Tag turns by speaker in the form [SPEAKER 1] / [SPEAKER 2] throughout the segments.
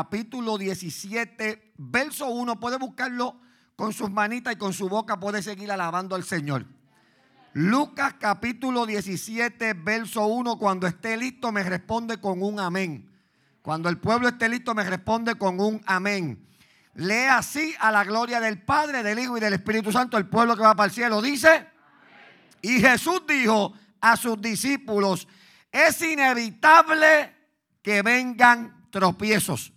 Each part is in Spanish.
[SPEAKER 1] capítulo 17, verso 1. Puede buscarlo con sus manitas y con su boca, puede seguir alabando al Señor. Lucas capítulo 17, verso 1. Cuando esté listo, me responde con un amén. Cuando el pueblo esté listo, me responde con un amén. Lee así a la gloria del Padre, del Hijo y del Espíritu Santo, el pueblo que va para el cielo. Dice, y Jesús dijo a sus discípulos, es inevitable que vengan tropiezos.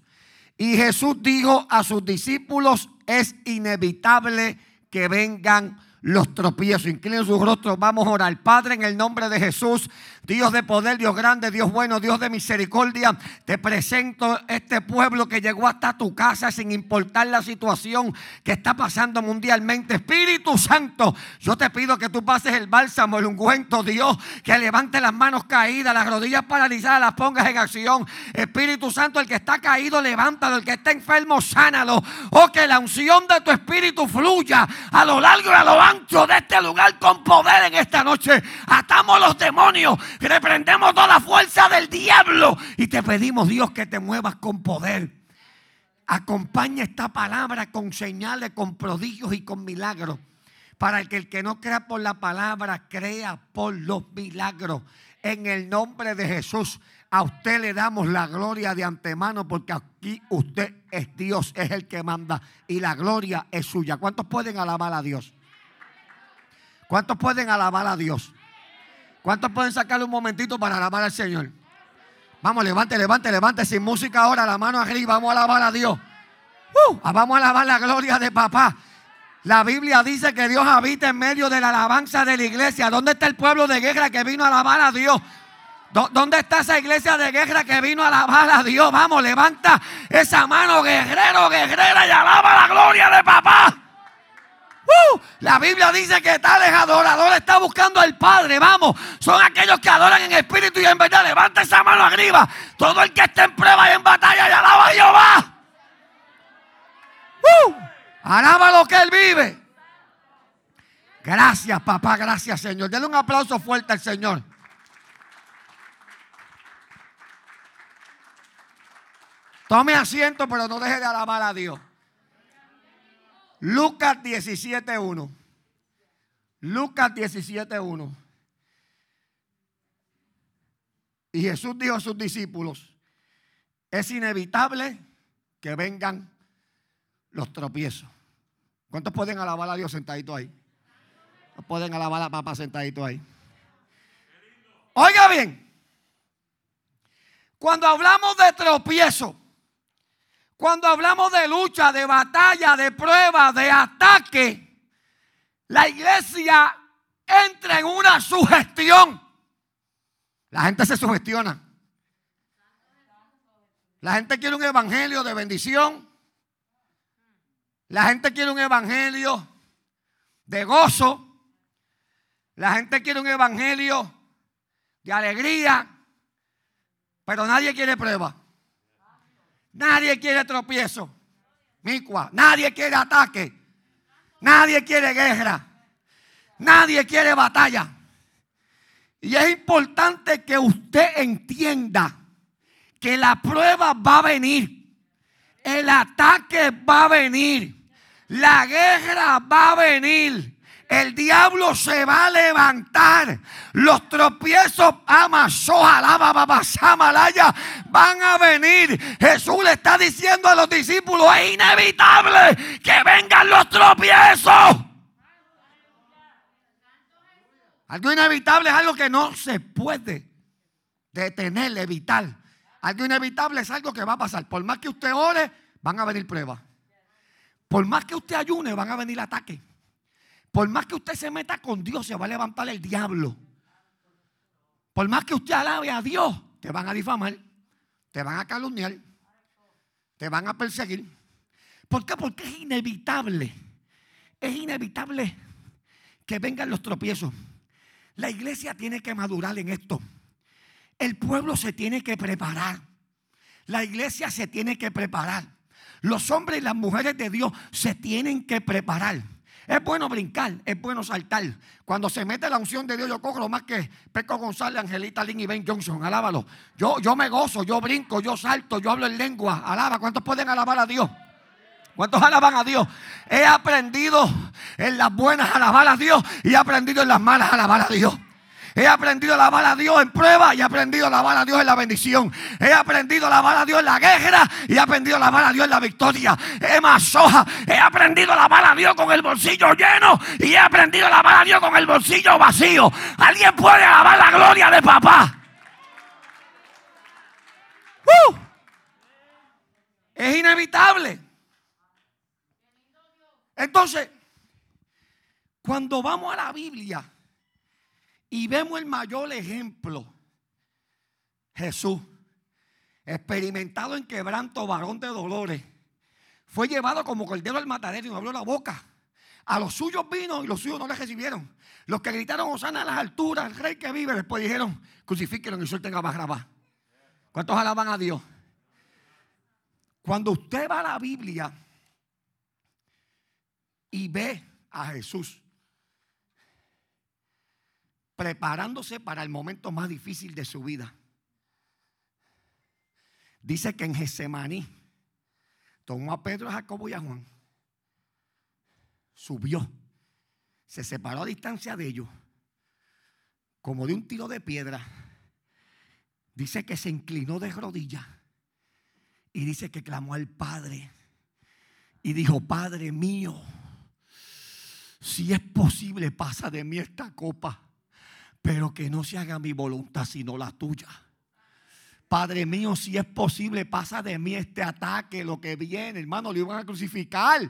[SPEAKER 1] Y Jesús dijo a sus discípulos, es inevitable que vengan los tropiezos. Inclinen sus rostros, vamos a orar. Padre, en el nombre de Jesús, Dios de poder, Dios grande, Dios bueno, Dios de misericordia, te presento este pueblo que llegó hasta tu casa sin importar la situación que está pasando mundialmente. Espíritu Santo, yo te pido que tú pases el bálsamo, el ungüento, Dios, que levante las manos caídas, las rodillas paralizadas, las pongas en acción. Espíritu Santo, el que está caído, levántalo, el que está enfermo, sánalo. O que la unción de tu espíritu fluya a lo largo y a lo ancho de este lugar con poder en esta noche. Atamos los demonios, reprendemos toda la fuerza del diablo y te pedimos, Dios, que te muevas con poder. Acompaña esta palabra con señales, con prodigios y con milagros. Para que el que no crea por la palabra, crea por los milagros. En el nombre de Jesús, a usted le damos la gloria de antemano porque aquí usted es Dios, es el que manda y la gloria es suya. ¿Cuántos pueden alabar a Dios? ¿Cuántos pueden alabar a Dios? ¿Cuántos pueden sacarle un momentito para alabar al Señor? Vamos, levante, levante, levante sin música ahora, la mano arriba, vamos a alabar a Dios. Uh, vamos a alabar la gloria de papá. La Biblia dice que Dios habita en medio de la alabanza de la iglesia. ¿Dónde está el pueblo de guerra que vino a alabar a Dios? ¿Dónde está esa iglesia de guerra que vino a alabar a Dios? Vamos, levanta esa mano, guerrero, guerrera, y alaba la gloria de papá. Uh, la Biblia dice que tales adoradores está buscando al Padre. Vamos, son aquellos que adoran en espíritu y en verdad. Levanta esa mano arriba. Todo el que esté en prueba y en batalla y alaba a Jehová. Uh, alaba lo que Él vive. Gracias, papá. Gracias, Señor. Denle un aplauso fuerte al Señor. Tome asiento, pero no deje de alabar a Dios. Lucas 17.1. Lucas 17.1. Y Jesús dijo a sus discípulos, es inevitable que vengan los tropiezos. ¿Cuántos pueden alabar a Dios sentadito ahí? pueden alabar a papá sentadito ahí? Oiga bien, cuando hablamos de tropiezo, cuando hablamos de lucha, de batalla, de prueba, de ataque, la iglesia entra en una sugestión. La gente se sugestiona. La gente quiere un evangelio de bendición. La gente quiere un evangelio de gozo. La gente quiere un evangelio de alegría. Pero nadie quiere prueba. Nadie quiere tropiezo. Micua. Nadie quiere ataque. Nadie quiere guerra. Nadie quiere batalla. Y es importante que usted entienda que la prueba va a venir. El ataque va a venir. La guerra va a venir. El diablo se va a levantar. Los tropiezos Malaya van a venir. Jesús le está diciendo a los discípulos, es inevitable que vengan los tropiezos. Algo inevitable es algo que no se puede detener, evitar. Algo inevitable es algo que va a pasar. Por más que usted ore, van a venir pruebas. Por más que usted ayune, van a venir ataques. Por más que usted se meta con Dios, se va a levantar el diablo. Por más que usted alabe a Dios, te van a difamar, te van a calumniar, te van a perseguir. ¿Por qué? Porque es inevitable. Es inevitable que vengan los tropiezos. La iglesia tiene que madurar en esto. El pueblo se tiene que preparar. La iglesia se tiene que preparar. Los hombres y las mujeres de Dios se tienen que preparar. Es bueno brincar, es bueno saltar. Cuando se mete la unción de Dios, yo cojo lo más que Peco González, Angelita Lynn y Ben Johnson. Alábalo. Yo, yo me gozo, yo brinco, yo salto, yo hablo en lengua. Alaba. ¿Cuántos pueden alabar a Dios? ¿Cuántos alaban a Dios? He aprendido en las buenas alabar a Dios y he aprendido en las malas alabar a Dios. He aprendido a alabar a Dios en prueba y he aprendido a alabar a Dios en la bendición. He aprendido a alabar a Dios en la guerra y he aprendido a alabar a Dios en la victoria. He masoja. He aprendido a alabar a Dios con el bolsillo lleno y he aprendido a alabar a Dios con el bolsillo vacío. ¿Alguien puede alabar la gloria de papá? ¡Uh! Es inevitable. Entonces, cuando vamos a la Biblia, y vemos el mayor ejemplo. Jesús, experimentado en quebranto, varón de dolores, fue llevado como cordero al matadero y no abrió la boca. A los suyos vino y los suyos no le recibieron. Los que gritaron Osana a las alturas, el rey que vive, después dijeron, crucifíquenlo y suelten a Barrabás. ¿Cuántos alaban a Dios? Cuando usted va a la Biblia y ve a Jesús preparándose para el momento más difícil de su vida. Dice que en Getsemaní tomó a Pedro, a Jacobo y a Juan, subió, se separó a distancia de ellos, como de un tiro de piedra. Dice que se inclinó de rodillas y dice que clamó al Padre y dijo, Padre mío, si es posible, pasa de mí esta copa pero que no se haga mi voluntad sino la tuya. Padre mío, si es posible, pasa de mí este ataque, lo que viene, hermano, le iban a crucificar.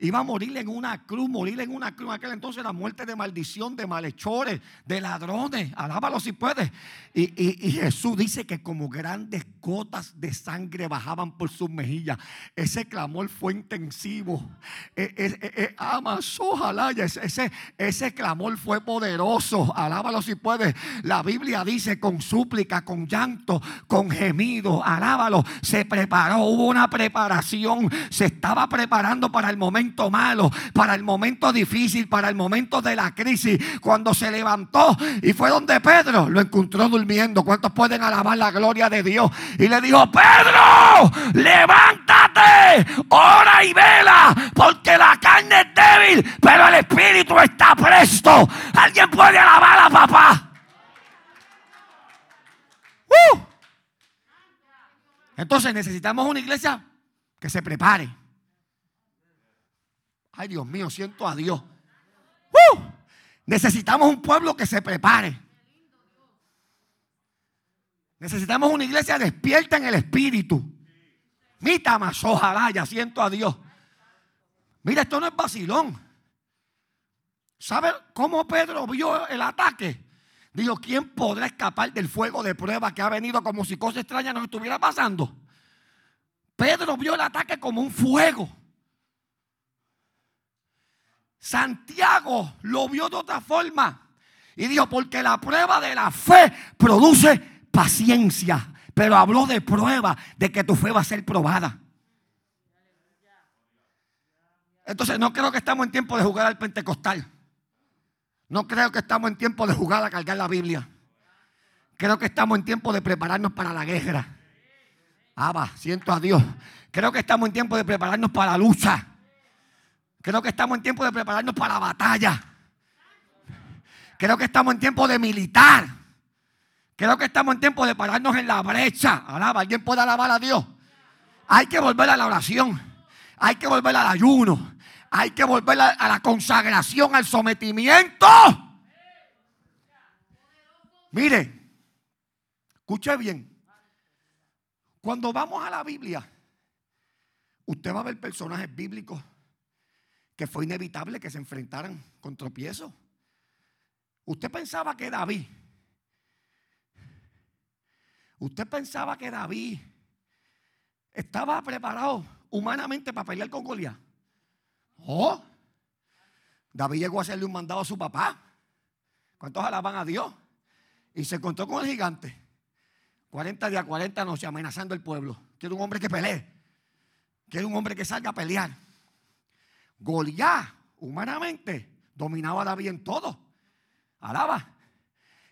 [SPEAKER 1] Iba a morir en una cruz, morir en una cruz. En aquel entonces la muerte de maldición, de malhechores, de ladrones. Alábalo si puedes. Y, Jesús dice que como grandes gotas de sangre bajaban por sus mejillas. Ese clamor fue intensivo. E, e, e, amas, ojalá. Ese, ese clamor fue poderoso. Alábalo si puedes. La Biblia dice con súplica, con llanto, con gemido. Alábalo. Se preparó, hubo una preparación. Se estaba preparando para el momento malo, para el momento difícil, para el momento de la crisis. Cuando se levantó y fue donde Pedro lo encontró durmiendo. ¿Cuántos pueden alabar la gloria de Dios? Y le dijo, Pedro, levántate, ora y vela, porque la carne es débil, pero el espíritu está presto. ¿Alguien puede alabar a papá? ¡Uh! Entonces necesitamos una iglesia que se prepare Ay, Dios mío, siento a Dios. Necesitamos un pueblo que se prepare. Necesitamos una iglesia despierta en el espíritu. Mita más, ojalá, ya siento a Dios. Mira, esto no es vacilón. ¿Sabe cómo Pedro vio el ataque? Dijo, ¿quién podrá escapar del fuego de prueba que ha venido como si cosas extrañas nos estuviera pasando? Pedro vio el ataque como un fuego. Santiago lo vio de otra forma y dijo, porque la prueba de la fe produce paciencia. Pero habló de prueba, de que tu fe va a ser probada. Entonces no creo que estamos en tiempo de jugar al pentecostal. No creo que estamos en tiempo de jugar a cargar la Biblia. Creo que estamos en tiempo de prepararnos para la guerra. Va, siento a Dios. Creo que estamos en tiempo de prepararnos para la lucha. Creo que estamos en tiempo de prepararnos para la batalla. Creo que estamos en tiempo de militar. Creo que estamos en tiempo de pararnos en la brecha. Alaba, ¿alguien puede alabar a Dios? Hay que volver a la oración. Hay que volver al ayuno. Hay que volver a, la consagración, al sometimiento. Mire, escuche bien. Cuando vamos a la Biblia, usted va a ver personajes bíblicos que fue inevitable que se enfrentaran con tropiezos. Usted pensaba que David, usted pensaba que David estaba preparado humanamente para pelear con Goliat. Oh, David llegó a hacerle un mandado a su papá. ¿Cuántos alaban a Dios? Y se encontró con el gigante. 40 días, 40 noches amenazando el pueblo. Quiero un hombre que pelee. Quiero un hombre que salga a pelear. Goliat, humanamente, dominaba a David en todo. Alaba.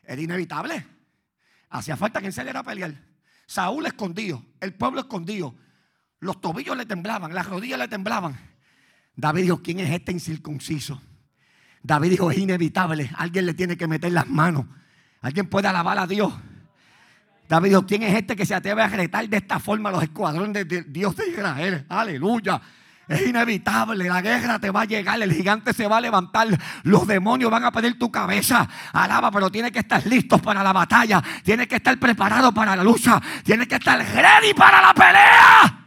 [SPEAKER 1] Era inevitable. Hacía falta que saliera a pelear. Saúl escondido, el pueblo escondido. Los tobillos le temblaban, las rodillas le temblaban. David dijo, ¿quién es este incircunciso? David dijo, es inevitable. Alguien le tiene que meter las manos. Alguien puede alabar a Dios. David dijo, ¿quién es este que se atreve a retar de esta forma los escuadrones de Dios de Israel? Aleluya. Es inevitable, la guerra te va a llegar, el gigante se va a levantar, los demonios van a pedir tu cabeza. Alaba, pero tiene que estar listo para la batalla, tiene que estar preparado para la lucha, tiene que estar ready para la pelea.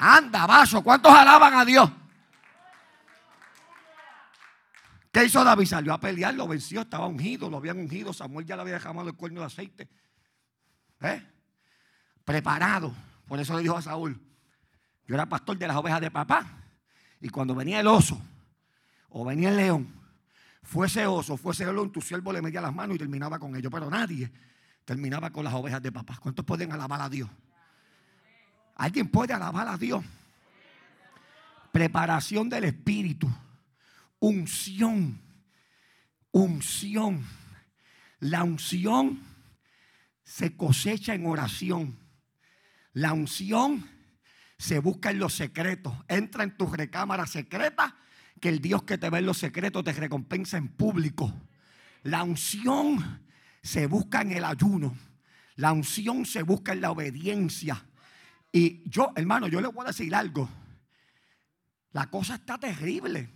[SPEAKER 1] Anda, vaso, ¿cuántos alaban a Dios? ¿Qué hizo David? Salió a pelear, lo venció, estaba ungido, lo habían ungido, Samuel ya le había dejado el cuerno de aceite. ¿Eh? Preparado. Por eso le dijo a Saúl, yo era pastor de las ovejas de papá. Y cuando venía el oso o venía el león, fuese oso, fuese león, tu siervo le metía las manos y terminaba con ellos. Pero nadie terminaba con las ovejas de papá. ¿Cuántos pueden alabar a Dios? ¿Alguien puede alabar a Dios? Preparación del espíritu. Unción. Unción. La unción se cosecha en oración. La unción se busca en los secretos. Entra en tu recámara secreta, que el Dios que te ve en los secretos te recompensa en público. La unción se busca en el ayuno. La unción se busca en la obediencia. Y yo, hermano, yo le voy a decir algo. La cosa está terrible.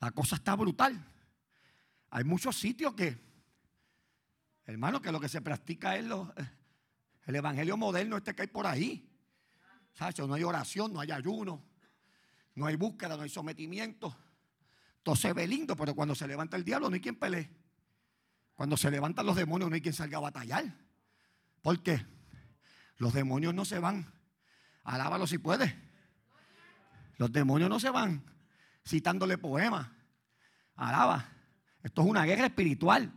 [SPEAKER 1] La cosa está brutal. Hay muchos sitios que, hermano, que lo que se practica es el evangelio moderno este que hay por ahí. No hay oración, no hay ayuno, no hay búsqueda, no hay sometimiento. Todo se ve lindo, pero cuando se levanta el diablo no hay quien pelee. Cuando se levantan los demonios no hay quien salga a batallar. ¿Por qué? Los demonios no se van. Alábalo si puede. Los demonios no se van citándole poemas. Alaba. Esto es una guerra espiritual.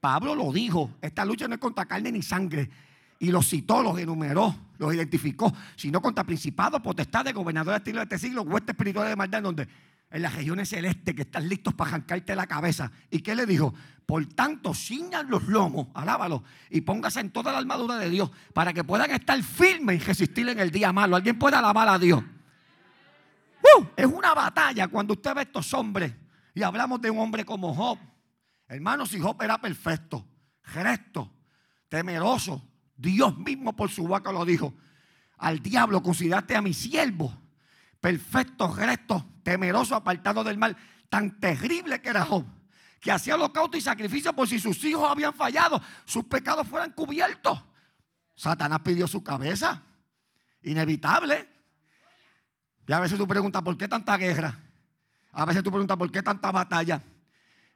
[SPEAKER 1] Pablo lo dijo. Esta lucha no es contra carne ni sangre. Y los citó, los enumeró los identificó, sino contra principados, potestades, gobernadores estilo de este siglo, huestes espirituales de maldad, donde en las regiones celestes que están listos para arrancarte la cabeza. ¿Y qué le dijo? Por tanto, ciñan los lomos, alábalo, y póngase en toda la armadura de Dios para que puedan estar firmes y resistir en el día malo. ¿Alguien puede alabar a Dios? ¡Uh! es una batalla cuando usted ve estos hombres y hablamos de un hombre como Job. Hermanos, si Job era perfecto, gesto, temeroso, Dios mismo por su boca lo dijo. Al diablo consideraste a mi siervo, perfecto, recto, temeroso, apartado del mal. Tan terrible que era Job, que hacía holocausto y sacrificio por si sus hijos habían fallado, sus pecados fueran cubiertos. Satanás pidió su cabeza. Inevitable. Y a veces tú preguntas, ¿por qué tanta guerra? A veces tú preguntas, ¿por qué tanta batalla?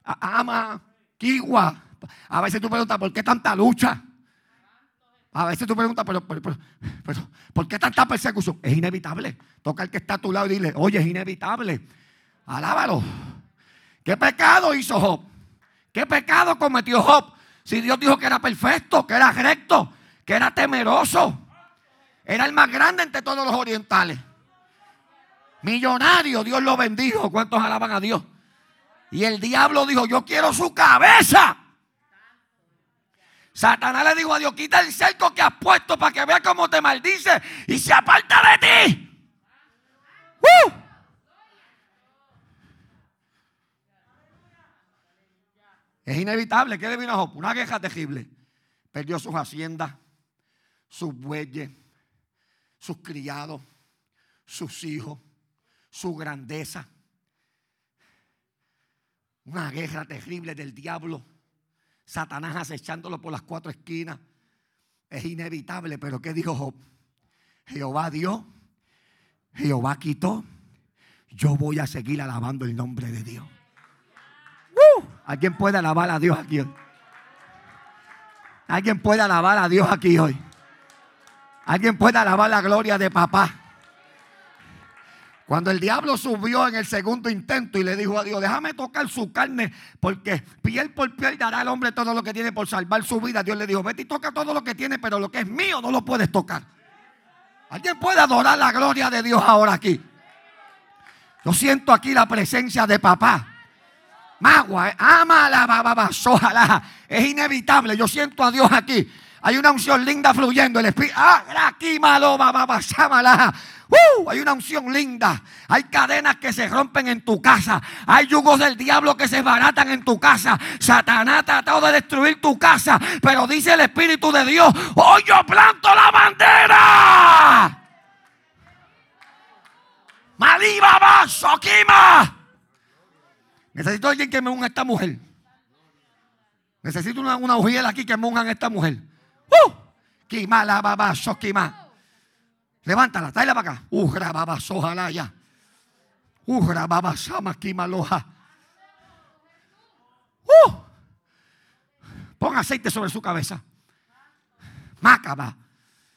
[SPEAKER 1] Ama, Kigua. A veces tú preguntas, ¿por qué tanta lucha? A veces tú preguntas, pero, pero, pero, ¿por qué tanta persecución? Es inevitable. Toca al que está a tu lado y dile, oye, es inevitable. Alábalo. ¿Qué pecado hizo Job? ¿Qué pecado cometió Job? Si Dios dijo que era perfecto, que era recto, que era temeroso. Era el más grande entre todos los orientales. Millonario, Dios lo bendijo. ¿Cuántos alaban a Dios? Y el diablo dijo, yo quiero su cabeza. Satanás le dijo a Dios, quita el cerco que has puesto para que vea cómo te maldice y se aparta de ti. Es inevitable. ¿Qué le vino a Job? Una queja terrible. Perdió sus haciendas, sus bueyes, sus criados, sus hijos, su grandeza. Una guerra terrible del diablo Satanás acechándolo por las cuatro esquinas. Es inevitable, pero ¿qué dijo Job? Jehová dio, Jehová quitó. Yo voy a seguir alabando el nombre de Dios. ¿Alguien puede alabar a Dios aquí hoy? ¿Alguien puede alabar a Dios aquí hoy? ¿Alguien puede alabar la gloria de papá? Cuando el diablo subió en el segundo intento y le dijo a Dios, déjame tocar su carne, porque piel por piel dará al hombre todo lo que tiene por salvar su vida. Dios le dijo, vete y toca todo lo que tiene, pero lo que es mío no lo puedes tocar. ¿Alguien puede adorar la gloria de Dios ahora aquí? Yo siento aquí la presencia de papá. Magua, eh, ama la ojalá. Es inevitable. Yo siento a Dios aquí. Hay una unción linda fluyendo. El espíritu. Ah, aquí. Uh, hay una unción linda. Hay cadenas que se rompen en tu casa. Hay yugos del diablo que se baratan en tu casa. Satanás ha tratado de destruir tu casa. Pero dice el Espíritu de Dios: Hoy yo planto la bandera. Maliba vaso, Kima. Necesito alguien que me unja a esta mujer. Necesito una, una aquí que me unjan a esta mujer. ¡Uh! Kima la babaso, Kima. Levántala, tráela para acá. Ujra babaso, ojalá ya. Ujra babasama, Kima loja. ¡Uh! Pon aceite sobre su cabeza. Macaba.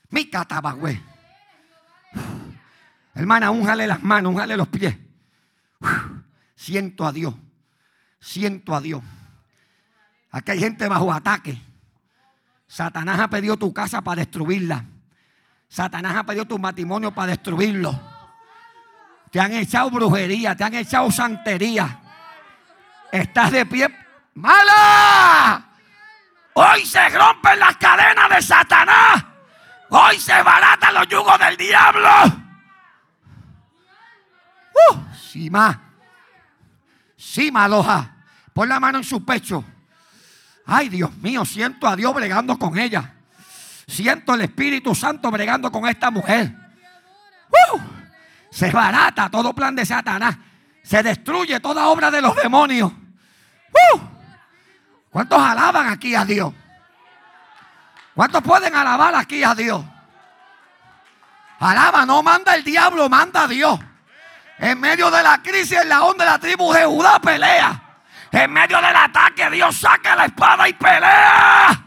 [SPEAKER 1] Mi güey. Hermana, únjale las manos, únjale los pies. Siento a Dios. Siento a Dios. Aquí hay gente bajo ataque. Satanás ha pedido tu casa para destruirla. Satanás ha pedido tu matrimonio para destruirlo. Te han echado brujería, te han echado santería. Estás de pie. ¡Mala! Hoy se rompen las cadenas de Satanás. Hoy se baratan los yugos del diablo. Uh, Sima. Sima aloja. Pon la mano en su pecho. Ay, Dios mío, siento a Dios bregando con ella. Siento el Espíritu Santo bregando con esta mujer. Uh, se barata todo plan de Satanás. Se destruye toda obra de los demonios. Uh, ¿Cuántos alaban aquí a Dios? ¿Cuántos pueden alabar aquí a Dios? Alaba, no manda el diablo, manda a Dios. En medio de la crisis, en la onda de la tribu de Judá pelea. En medio del ataque, Dios saca la espada y pelea.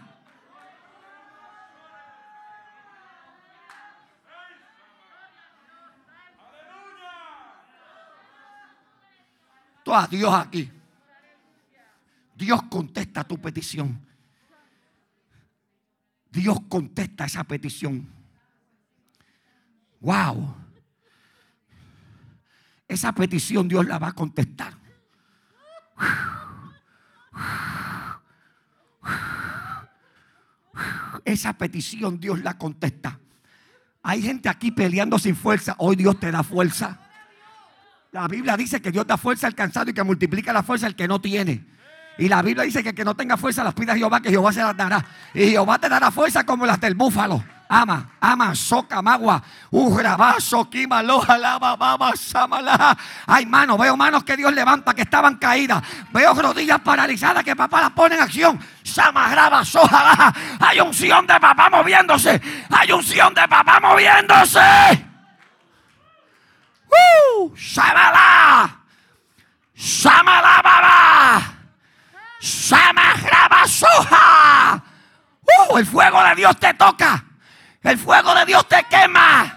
[SPEAKER 1] Tú a Dios aquí. Dios contesta tu petición. Dios contesta esa petición. Wow. Esa petición Dios la va a contestar. Esa petición Dios la contesta. Hay gente aquí peleando sin fuerza. Hoy Dios te da fuerza. La Biblia dice que Dios da fuerza al cansado y que multiplica la fuerza al que no tiene. Y la Biblia dice que el que no tenga fuerza las pida a Jehová, que Jehová se las dará. Y Jehová te dará fuerza como las del búfalo. Ama, ama, soca, magua, ugrabazo, quima, loja, lava, baba, samala. Hay manos, veo manos que Dios levanta que estaban caídas. Veo rodillas paralizadas que papá las pone en acción. Sama, graba, soja, Hay unción de papá moviéndose. Hay unción de papá moviéndose. ¡Uh! ¡Samala! ¡Samala, baba! ¡Sama, graba, soja! ¡Uh! El fuego de Dios te toca. El fuego de Dios te quema.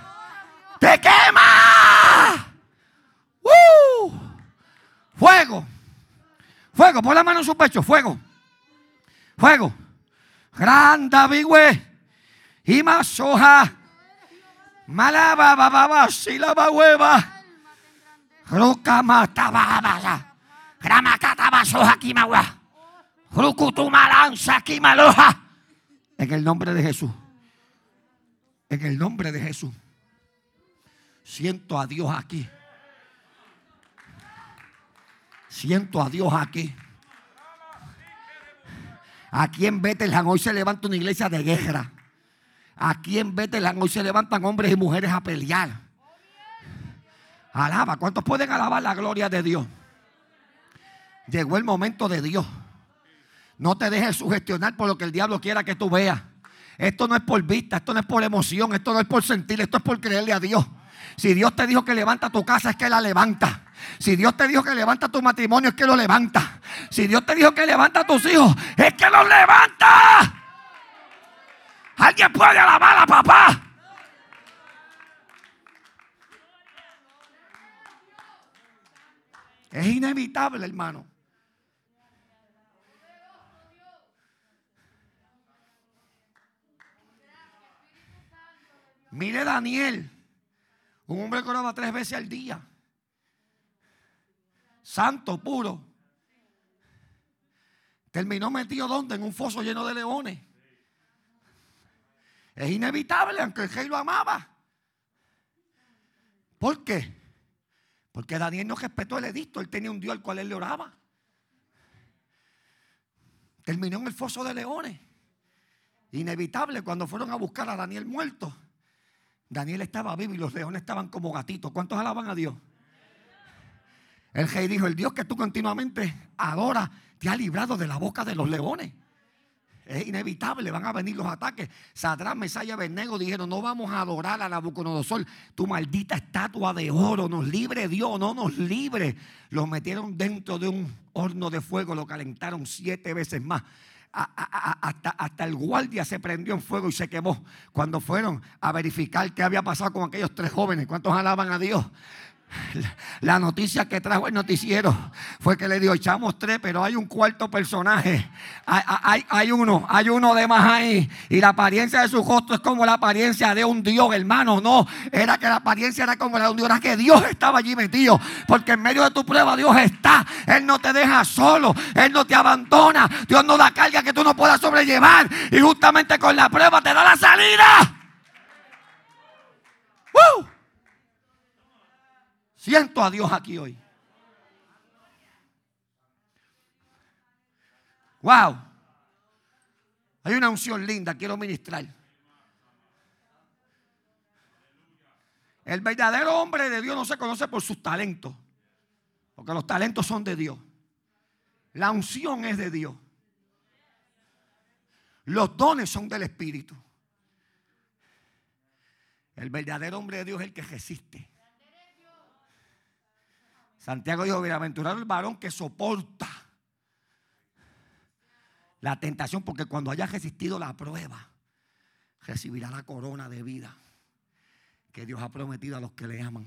[SPEAKER 1] Te quema. ¡Uh! Fuego. Fuego. Pon la mano en su pecho. Fuego. Fuego. Grande bigüe. Y más soja. Malaba bababa. Silaba hueva. Ruka matababa. Gramakataba soja kimawa. Rukutumalanza kimaloja. En el nombre de Jesús. En el nombre de Jesús. Siento a Dios aquí. Siento a Dios aquí. Aquí en Bethlehem hoy se levanta una iglesia de guerra. Aquí en Bethlehem hoy se levantan hombres y mujeres a pelear. Alaba. ¿Cuántos pueden alabar la gloria de Dios? Llegó el momento de Dios. No te dejes sugestionar por lo que el diablo quiera que tú veas. Esto no es por vista, esto no es por emoción, esto no es por sentir, esto es por creerle a Dios. Si Dios te dijo que levanta tu casa, es que la levanta. Si Dios te dijo que levanta tu matrimonio, es que lo levanta. Si Dios te dijo que levanta a tus hijos, es que los levanta. Alguien puede alabar a papá. Es inevitable, hermano. Mire Daniel, un hombre que oraba tres veces al día. santo, puro. Terminó metido donde? En un foso lleno de leones. Es inevitable, aunque el rey lo amaba. ¿Por qué? Porque Daniel no respetó el edicto, él tenía un Dios al cual él le oraba. Terminó en el foso de leones. Inevitable cuando fueron a buscar a Daniel muerto. Daniel estaba vivo y los leones estaban como gatitos. ¿Cuántos alaban a Dios? El rey dijo, el Dios que tú continuamente adoras te ha librado de la boca de los leones. Es inevitable, van a venir los ataques. Sadrán, Mesaya, Bernego dijeron, no vamos a adorar a Nabucodonosor. Tu maldita estatua de oro, nos libre Dios, no nos libre. Los metieron dentro de un horno de fuego, lo calentaron siete veces más. Hasta, hasta, el guardia se prendió en fuego y se quemó cuando fueron a verificar qué había pasado con aquellos tres jóvenes. ¿Cuántos alaban a Dios? La noticia que trajo el noticiero fue que le dijo, echamos tres, pero hay un cuarto personaje. Hay, uno, hay uno de más ahí. Y la apariencia de su rostro es como la apariencia de un Dios, hermano. No, era que la apariencia era como la de un Dios. Era que Dios estaba allí metido. Porque en medio de tu prueba Dios está. Él no te deja solo. Él no te abandona. Dios no da carga que tú no puedas sobrellevar. Y justamente con la prueba te da la salida. ¡Woo! Siento a Dios aquí hoy. Wow. Hay una unción linda, quiero ministrar. El verdadero hombre de Dios no se conoce por sus talentos, porque los talentos son de Dios. La unción es de Dios. Los dones son del Espíritu. El verdadero hombre de Dios es el que resiste. Santiago dijo, bienaventurado el varón que soporta la tentación, porque cuando haya resistido la prueba, recibirá la corona de vida que Dios ha prometido a los que le aman.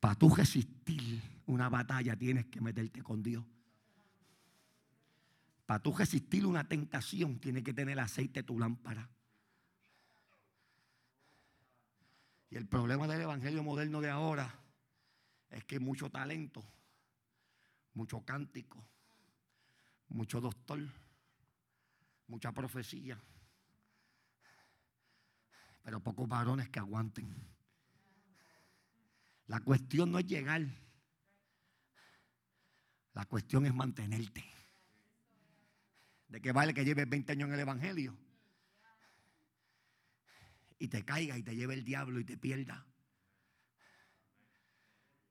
[SPEAKER 1] Para tú resistir una batalla tienes que meterte con Dios. Para tú resistir una tentación tienes que tener aceite tu lámpara. Y el problema del evangelio moderno de ahora es que mucho talento, mucho cántico, mucho doctor, mucha profecía, pero pocos varones que aguanten. La cuestión no es llegar, la cuestión es mantenerte. ¿De qué vale que lleves 20 años en el Evangelio? Y te caiga y te lleve el diablo y te pierda.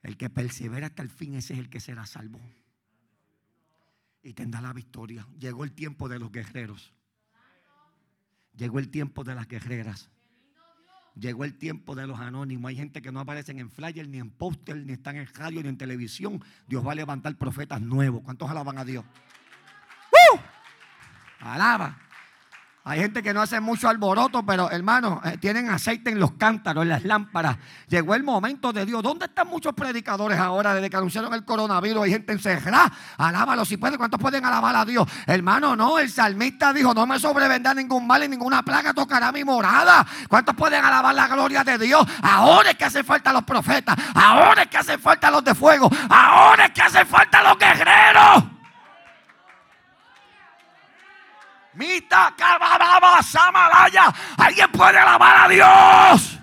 [SPEAKER 1] El que persevera hasta el fin, ese es el que será salvo. Y tendrá la victoria. Llegó el tiempo de los guerreros. Llegó el tiempo de las guerreras. Llegó el tiempo de los anónimos. Hay gente que no aparecen en flyer, ni en póster, ni están en radio, ni en televisión. Dios va a levantar profetas nuevos. ¿Cuántos alaban a Dios? ¡Uh! Alaba. Hay gente que no hace mucho alboroto, pero hermano, eh, tienen aceite en los cántaros, en las lámparas. Llegó el momento de Dios. ¿Dónde están muchos predicadores ahora desde que anunciaron el coronavirus? Hay gente encerrada. Alábalo si puede. ¿Cuántos pueden alabar a Dios? Hermano, no. El salmista dijo: No me sobrevendrá ningún mal y ninguna plaga tocará mi morada. ¿Cuántos pueden alabar la gloria de Dios? Ahora es que hacen falta los profetas. Ahora es que hacen falta los de fuego. Ahora es que hacen falta los guerreros. Mita, Samalaya. Alguien puede alabar a Dios.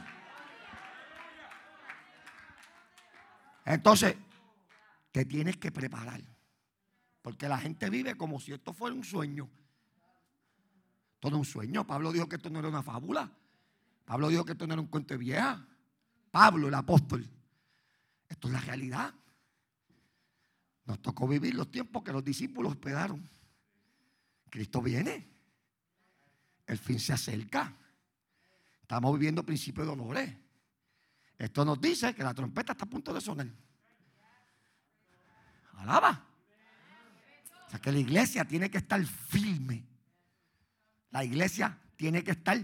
[SPEAKER 1] Entonces, te tienes que preparar. Porque la gente vive como si esto fuera un sueño. Todo un sueño. Pablo dijo que esto no era una fábula. Pablo dijo que esto no era un cuento de vieja. Pablo, el apóstol. Esto es la realidad. Nos tocó vivir los tiempos que los discípulos esperaron. Cristo viene. El fin se acerca. Estamos viviendo principios de dolores. Esto nos dice que la trompeta está a punto de sonar. Alaba. O sea que la iglesia tiene que estar firme. La iglesia tiene que estar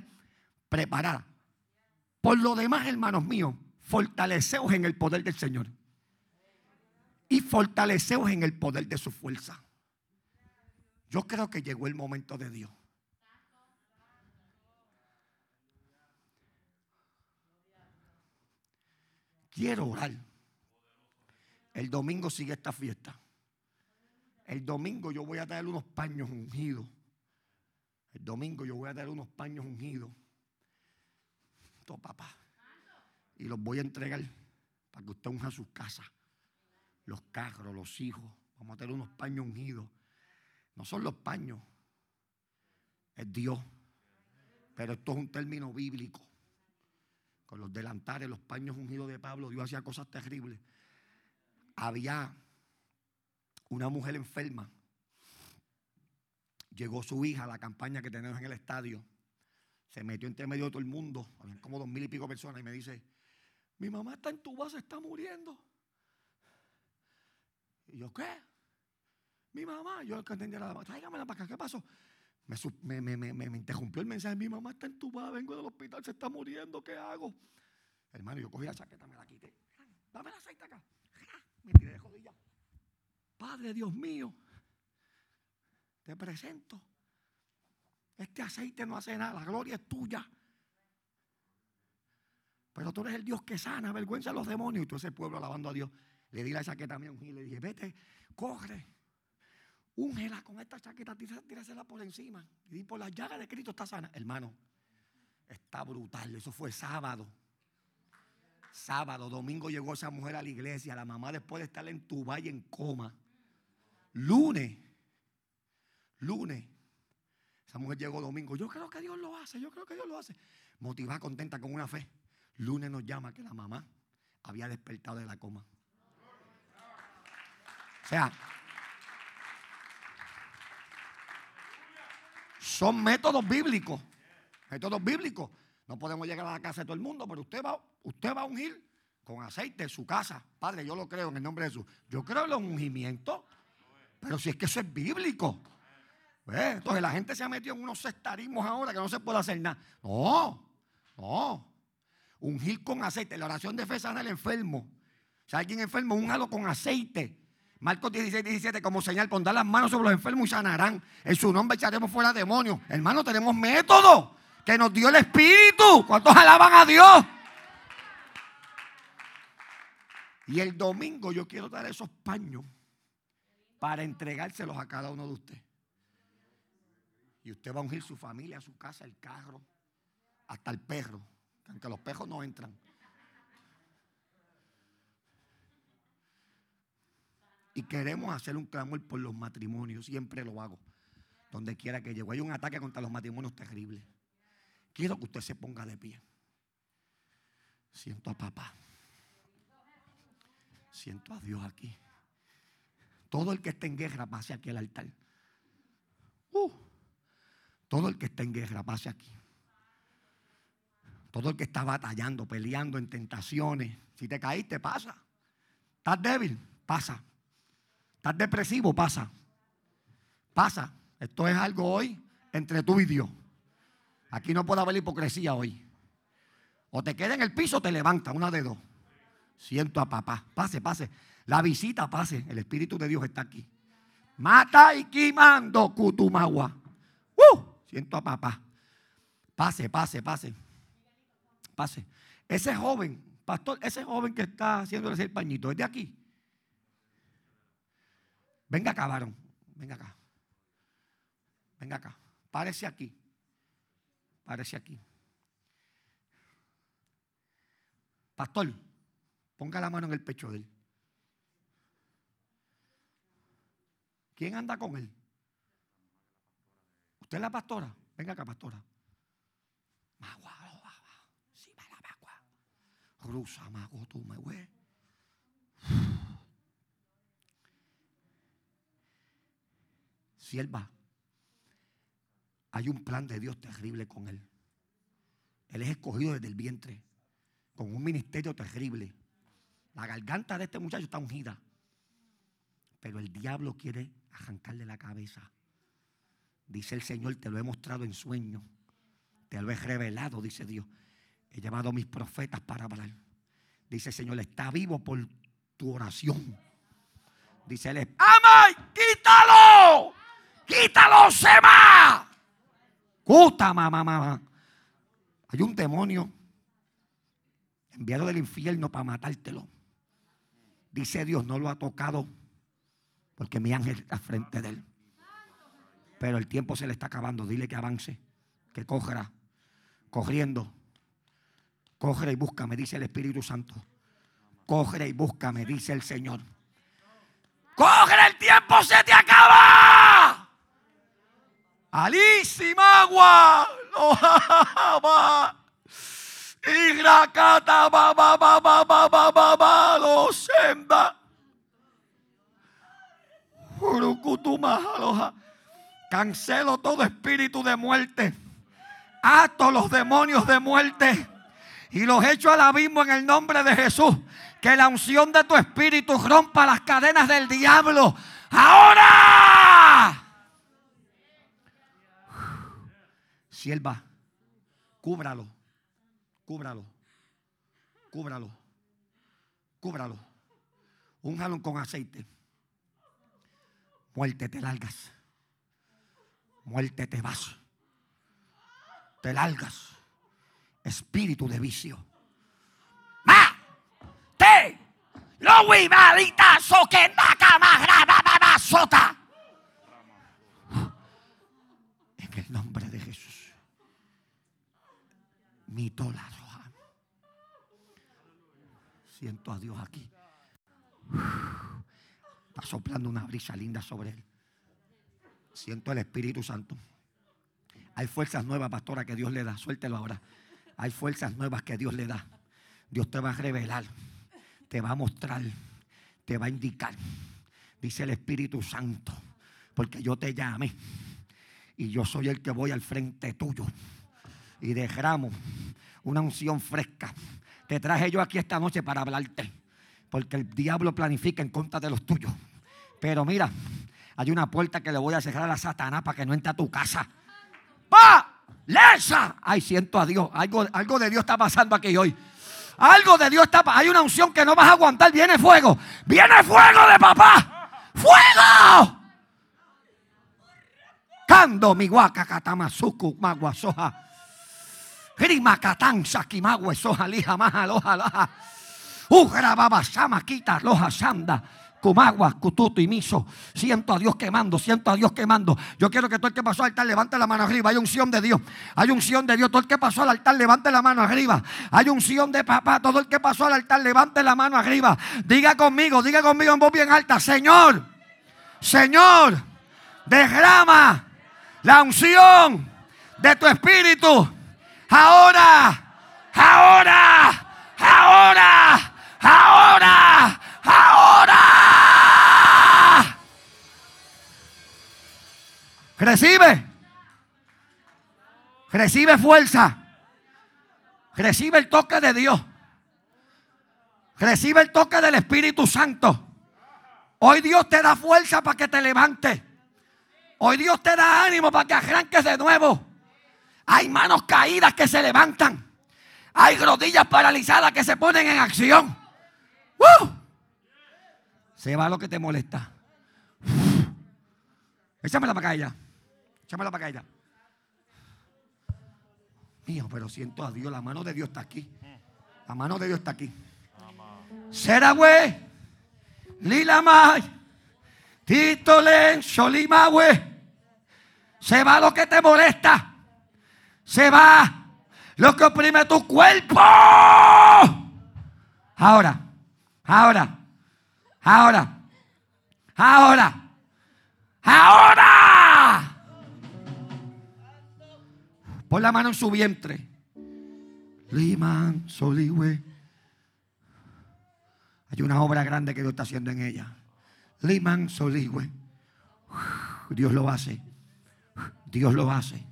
[SPEAKER 1] preparada. Por lo demás, hermanos míos, fortaleceos en el poder del Señor. Y fortaleceos en el poder de su fuerza. Yo creo que llegó el momento de Dios. Quiero orar El domingo sigue esta fiesta. El domingo yo voy a traer unos paños ungidos. El domingo yo voy a traer unos paños ungidos. Todo papá. Y los voy a entregar para que usted unja sus casas. Los carros, los hijos. Vamos a tener unos paños ungidos. No son los paños. Es Dios. Pero esto es un término bíblico. Con los delantares, los paños ungidos de Pablo, Dios hacía cosas terribles. Había una mujer enferma. Llegó su hija a la campaña que tenemos en el estadio. Se metió entre medio de todo el mundo. Había como dos mil y pico personas. Y me dice: Mi mamá está en tu base, está muriendo. Y yo, ¿qué? Mi mamá. Yo que entendía la Tráigamela para acá. ¿Qué pasó? Me, me, me, me, interrumpió el mensaje. Mi mamá está entubada, vengo del hospital, se está muriendo, ¿qué hago? Hermano, yo cogí la chaqueta, me la quité. Dame el aceite acá. Me tiré de jodilla. Padre Dios mío, te presento. Este aceite no hace nada, la gloria es tuya. Pero tú eres el Dios que sana, vergüenza a los demonios. Y todo ese pueblo alabando a Dios. Le di la chaqueta a mi y le dije, vete, corre, úngela con esta chaqueta, tírasela por encima. Y por la llaga de Cristo está sana. Hermano, está brutal. Eso fue sábado. Sábado, domingo llegó esa mujer a la iglesia. La mamá después de estar en tu valle en coma. Lunes, lunes, esa mujer llegó domingo. Yo creo que Dios lo hace, yo creo que Dios lo hace. Motivada, contenta, con una fe. Lunes nos llama que la mamá había despertado de la coma. O sea, son métodos bíblicos. Métodos bíblicos. No podemos llegar a la casa de todo el mundo, pero usted va, usted va a ungir con aceite su casa. Padre, yo lo creo en el nombre de Jesús. Yo creo en los ungimientos, pero si es que eso es bíblico. Entonces la gente se ha metido en unos cestarismos ahora que no se puede hacer nada. No, no. Ungir con aceite. La oración de fe sana al enfermo. Si alguien enfermo, ungalo con aceite. Marcos 16, 17, como señal, pondrá las manos sobre los enfermos y sanarán. En su nombre echaremos fuera demonios. Hermano, tenemos método que nos dio el Espíritu. ¿Cuántos alaban a Dios? Y el domingo yo quiero dar esos paños para entregárselos a cada uno de ustedes. Y usted va a ungir su familia, su casa, el carro, hasta el perro, aunque los perros no entran. Y queremos hacer un clamor por los matrimonios. Siempre lo hago. Donde quiera que llegue. Hay un ataque contra los matrimonios terrible. Quiero que usted se ponga de pie. Siento a papá. Siento a Dios aquí. Todo el que esté en guerra pase aquí al altar. Uh. todo el que esté en guerra pase aquí. Todo el que está batallando, peleando en tentaciones. Si te caíste, pasa. Estás débil, pasa. Estás depresivo, pasa. Pasa. Esto es algo hoy entre tú y Dios. Aquí no puede haber hipocresía hoy. O te queda en el piso o te levanta, una de dos. Siento a papá. Pase, pase. La visita pase. El Espíritu de Dios está aquí. Mata y quimando cutumagua. ¡Uh! Siento a papá. Pase, pase, pase. Pase. Ese joven, pastor, ese joven que está haciendo el pañito, ¿es de aquí? Venga acá, varón. Venga acá. Venga acá. Párese aquí. Párese aquí. Pastor, ponga la mano en el pecho de él. ¿Quién anda con él? ¿Usted es la pastora? Venga acá, pastora. Rusa, mago, tú me güey. sierva, hay un plan de Dios terrible con él. Él es escogido desde el vientre, con un ministerio terrible. La garganta de este muchacho está ungida. Pero el diablo quiere arrancarle la cabeza. Dice el Señor, te lo he mostrado en sueño. Te lo he revelado, dice Dios. He llevado a mis profetas para hablar. Dice el Señor, está vivo por tu oración. Dice él, ¡ama! ¡Quítalo! se va. Gusta, mamá, mamá. Hay un demonio enviado del infierno para matártelo. Dice Dios, no lo ha tocado porque mi ángel está frente de él. Pero el tiempo se le está acabando. Dile que avance, que cogerá, corriendo. Coge y búscame, dice el Espíritu Santo. Coge y búscame, dice el Señor. Coge el tiempo se te acaba. Alísima agua. Y rakata ba ba ba ba ba ba ba ba lo senda. Cancelo todo espíritu de muerte. Ato los demonios de muerte. Y los echo al abismo en el nombre de Jesús. Que la unción de tu espíritu rompa las cadenas del diablo. Ahora. Sierva, cúbralo, cúbralo, cúbralo, cúbralo. Un jalón con aceite. Muerte te largas. Muerte te vas. Te largas. Espíritu de vicio. Ma. Te. Lo malita so que naca sota. En el nombre de Jesús. Mi tola roja. Siento a Dios aquí. Está soplando una brisa linda sobre él. Siento el Espíritu Santo. Hay fuerzas nuevas, pastora, que Dios le da. Suéltelo ahora. Hay fuerzas nuevas que Dios le da. Dios te va a revelar, te va a mostrar, te va a indicar. Dice el Espíritu Santo, porque yo te llamé y yo soy el que voy al frente tuyo y derramo una unción fresca. Te traje yo aquí esta noche para hablarte. Porque el diablo planifica en contra de los tuyos. Pero mira, hay una puerta que le voy a cerrar a Satanás para que no entre a tu casa. ¡Pa! ¡Lesa! Ay, siento a Dios. Algo, algo de Dios está pasando aquí hoy. Algo de Dios está pasando. Hay una unción que no vas a aguantar. Viene fuego. Viene fuego de papá. ¡Fuego! Cando mi guaca katamasuku magua soja. Grima katansa kimagua soja lija maja loja loja. Ugrababa quita loja sanda. Cututo y Miso. Siento a Dios quemando, siento a Dios quemando. Yo quiero que todo el que pasó al altar levante la mano arriba. Hay unción de Dios. Hay unción de Dios. Todo el que pasó al altar levante la mano arriba. Hay unción de papá. Todo el que pasó al altar levante la mano arriba. Diga conmigo, diga conmigo en voz bien alta. Señor, Señor, derrama la unción de tu espíritu. Ahora, ahora, ahora ahora, ahora. Recibe. Recibe fuerza. Recibe el toque de Dios. Recibe el toque del Espíritu Santo. Hoy Dios te da fuerza para que te levantes. Hoy Dios te da ánimo para que arranques de nuevo. Hay manos caídas que se levantan. Hay rodillas paralizadas que se ponen en acción. Se va lo que te molesta. Échamela para acá ella. Échamela para acá. Mío, pero siento a Dios. La mano de Dios está aquí. La mano de Dios está aquí. Será güey. Lila May. Tito Len. Solima Se va lo que te molesta. Se va lo que oprime tu cuerpo. Ahora. Ahora. Ahora. Ahora. Ahora. Pon la mano en su vientre. Liman, Soliwe. Hay una obra grande que Dios está haciendo en ella. Liman, Soliwe. Dios lo hace. Dios lo hace.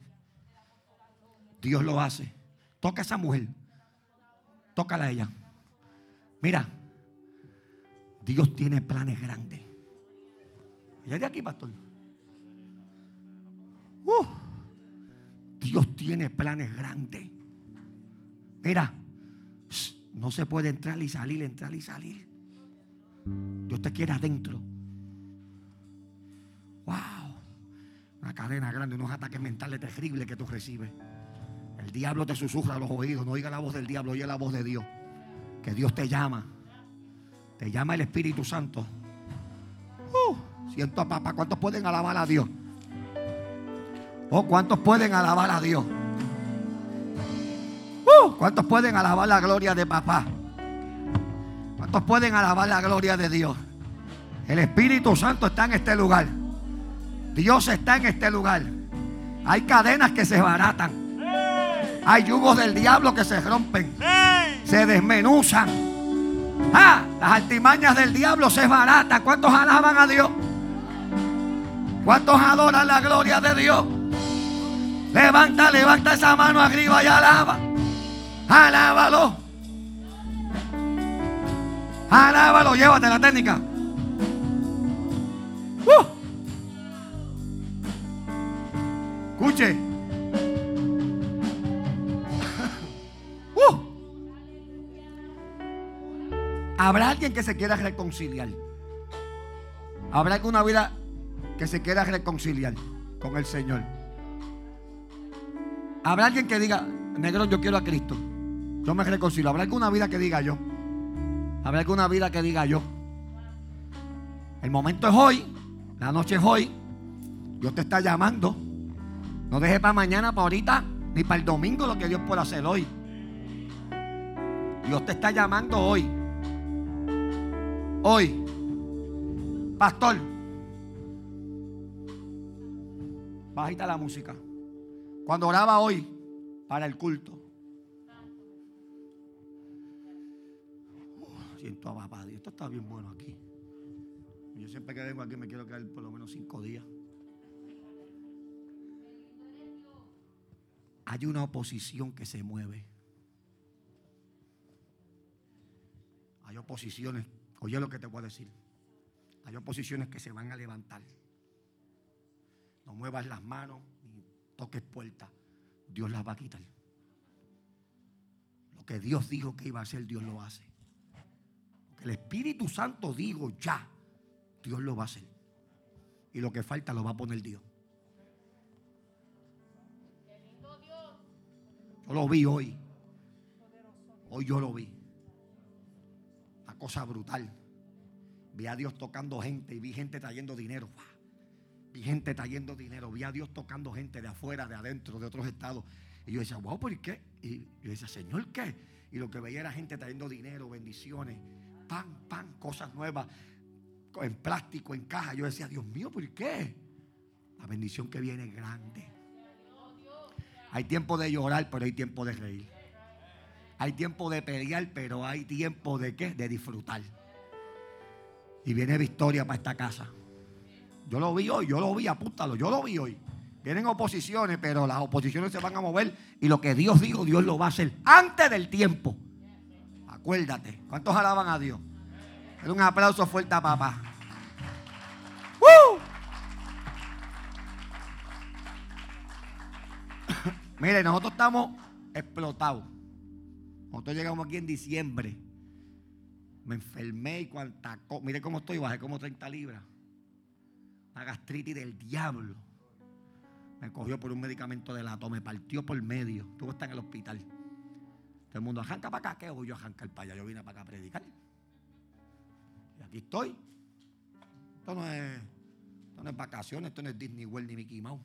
[SPEAKER 1] Dios lo hace. Toca a esa mujer. Tócala a ella. Mira, Dios tiene planes grandes. ¿Ya de aquí, pastor? Uh, Dios tiene planes grandes. Mira, no se puede entrar y salir, entrar y salir. Dios te quiere adentro. Wow. Una cadena grande, unos ataques mentales terribles que tú recibes. El diablo te susurra a los oídos. No oiga la voz del diablo, oiga la voz de Dios. Que Dios te llama Te llama el Espíritu Santo. Uh, siento a papá. ¿Cuántos pueden alabar a Dios? Oh, ¿cuántos pueden alabar a Dios? Uh, ¿Cuántos pueden alabar la gloria de papá? ¿Cuántos pueden alabar la gloria de Dios? El Espíritu Santo está en este lugar. Dios está en este lugar. Hay cadenas que se baratan. Hay yugos del diablo que se rompen. Se desmenuzan. Ah, las artimañas del diablo se baratan. ¿Cuántos alaban a Dios? ¿Cuántos adoran la gloria de Dios? Levanta, levanta esa mano arriba y alaba. Alábalo. Alábalo, llévate la técnica. Uh. Escuche. Habrá alguien que se quiera reconciliar. Habrá alguna vida que se quiera reconciliar con el Señor. Habrá alguien que diga, negro, yo quiero a Cristo. Yo me reconcilio. Habrá alguna vida que diga yo. Habrá alguna vida que diga yo. El momento es hoy. La noche es hoy. Dios te está llamando. No deje para mañana, para ahorita, ni para el domingo lo que Dios puede hacer hoy. Dios te está llamando hoy. Hoy. Pastor. Bajita la música. Cuando oraba hoy para el culto. Uh, siento a papá. Esto está bien bueno aquí. Yo siempre que vengo aquí me quiero quedar por lo menos cinco días. Hay una oposición que se mueve. Hay oposiciones. Oye lo que te voy a decir. Hay oposiciones que se van a levantar. No muevas las manos ni toques puertas. Dios las va a quitar. Lo que Dios dijo que iba a hacer, Dios lo hace. Lo que el Espíritu Santo dijo ya, Dios lo va a hacer. Y lo que falta lo va a poner Dios. Yo lo vi hoy. Hoy yo lo vi. Cosa brutal. Vi a Dios tocando gente y vi gente trayendo dinero. Vi gente trayendo dinero. Vi a Dios tocando gente de afuera, de adentro, de otros estados. Y yo decía, wow, ¿por qué? Y yo decía, Señor, ¿qué? Y lo que veía era gente trayendo dinero, bendiciones, pan, pan, cosas nuevas, en plástico, en caja. Yo decía, Dios mío, ¿por qué? La bendición que viene es grande. Hay tiempo de llorar, pero hay tiempo de reír. Hay tiempo de pelear, pero hay tiempo de qué? De disfrutar. Y viene victoria para esta casa. Yo lo vi hoy, yo lo vi, apúntalo, yo lo vi hoy. Vienen oposiciones, pero las oposiciones se van a mover y lo que Dios dijo, Dios lo va a hacer antes del tiempo. Acuérdate. ¿Cuántos alaban a Dios? un aplauso fuerte a papá. ¡Woo! Mire, nosotros estamos explotados. Nosotros llegamos aquí en diciembre. Me enfermé y cuanta Mire cómo estoy, bajé como 30 libras. Una gastritis del diablo. Me cogió por un medicamento de lato, me partió por medio. Tuvo que en el hospital. Todo el mundo, arranca para acá. ¿Qué voy yo a arrancar para allá? Yo vine para acá a predicar. Y aquí estoy. Esto no es, esto no es vacaciones, esto no es Disney World ni Mickey Mouse.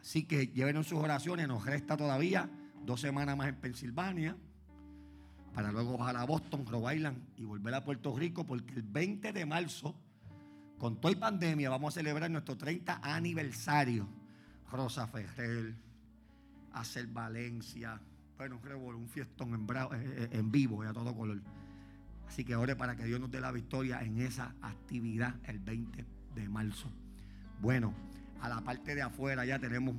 [SPEAKER 1] Así que lleven sus oraciones. Nos resta todavía dos semanas más en Pensilvania. Para luego bajar a Boston, Rhode Island y volver a Puerto Rico. Porque el 20 de marzo, con toda pandemia, vamos a celebrar nuestro 30 aniversario. Rosa Ferrer, Hacer Valencia. Bueno, un fiestón en, eh, eh, en vivo y a todo color. Así que ore para que Dios nos dé la victoria en esa actividad el 20 de marzo. Bueno, a la parte de afuera ya tenemos